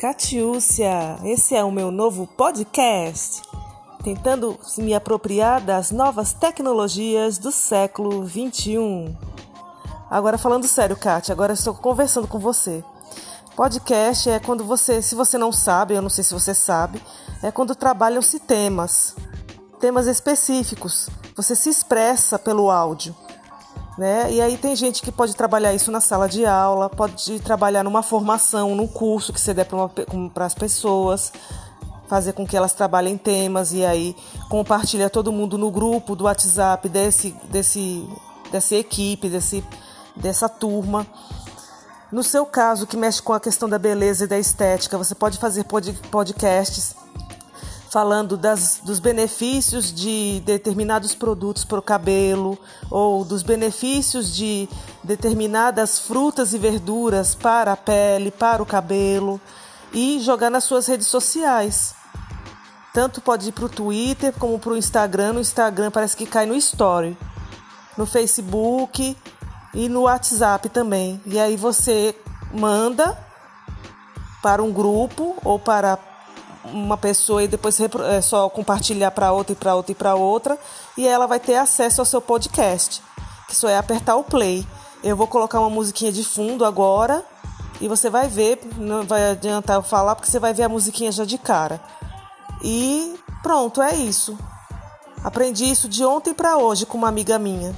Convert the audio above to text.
Catiúcia, esse é o meu novo podcast, tentando me apropriar das novas tecnologias do século 21. Agora falando sério, Kátia, agora estou conversando com você. Podcast é quando você, se você não sabe, eu não sei se você sabe, é quando trabalham-se temas, temas específicos. Você se expressa pelo áudio. Né? E aí tem gente que pode trabalhar isso na sala de aula, pode trabalhar numa formação, num curso que você der para as pessoas, fazer com que elas trabalhem temas e aí compartilha todo mundo no grupo do WhatsApp desse, desse, dessa equipe, desse, dessa turma. No seu caso, que mexe com a questão da beleza e da estética, você pode fazer podcasts falando das, dos benefícios de determinados produtos para o cabelo ou dos benefícios de determinadas frutas e verduras para a pele, para o cabelo e jogar nas suas redes sociais. Tanto pode ir para o Twitter como para o Instagram. No Instagram parece que cai no Story. No Facebook e no WhatsApp também. E aí você manda para um grupo ou para uma pessoa e depois é só compartilhar para outra e para outra e para outra e ela vai ter acesso ao seu podcast, que só é apertar o play. Eu vou colocar uma musiquinha de fundo agora e você vai ver, não vai adiantar eu falar porque você vai ver a musiquinha já de cara. E pronto, é isso. Aprendi isso de ontem para hoje com uma amiga minha.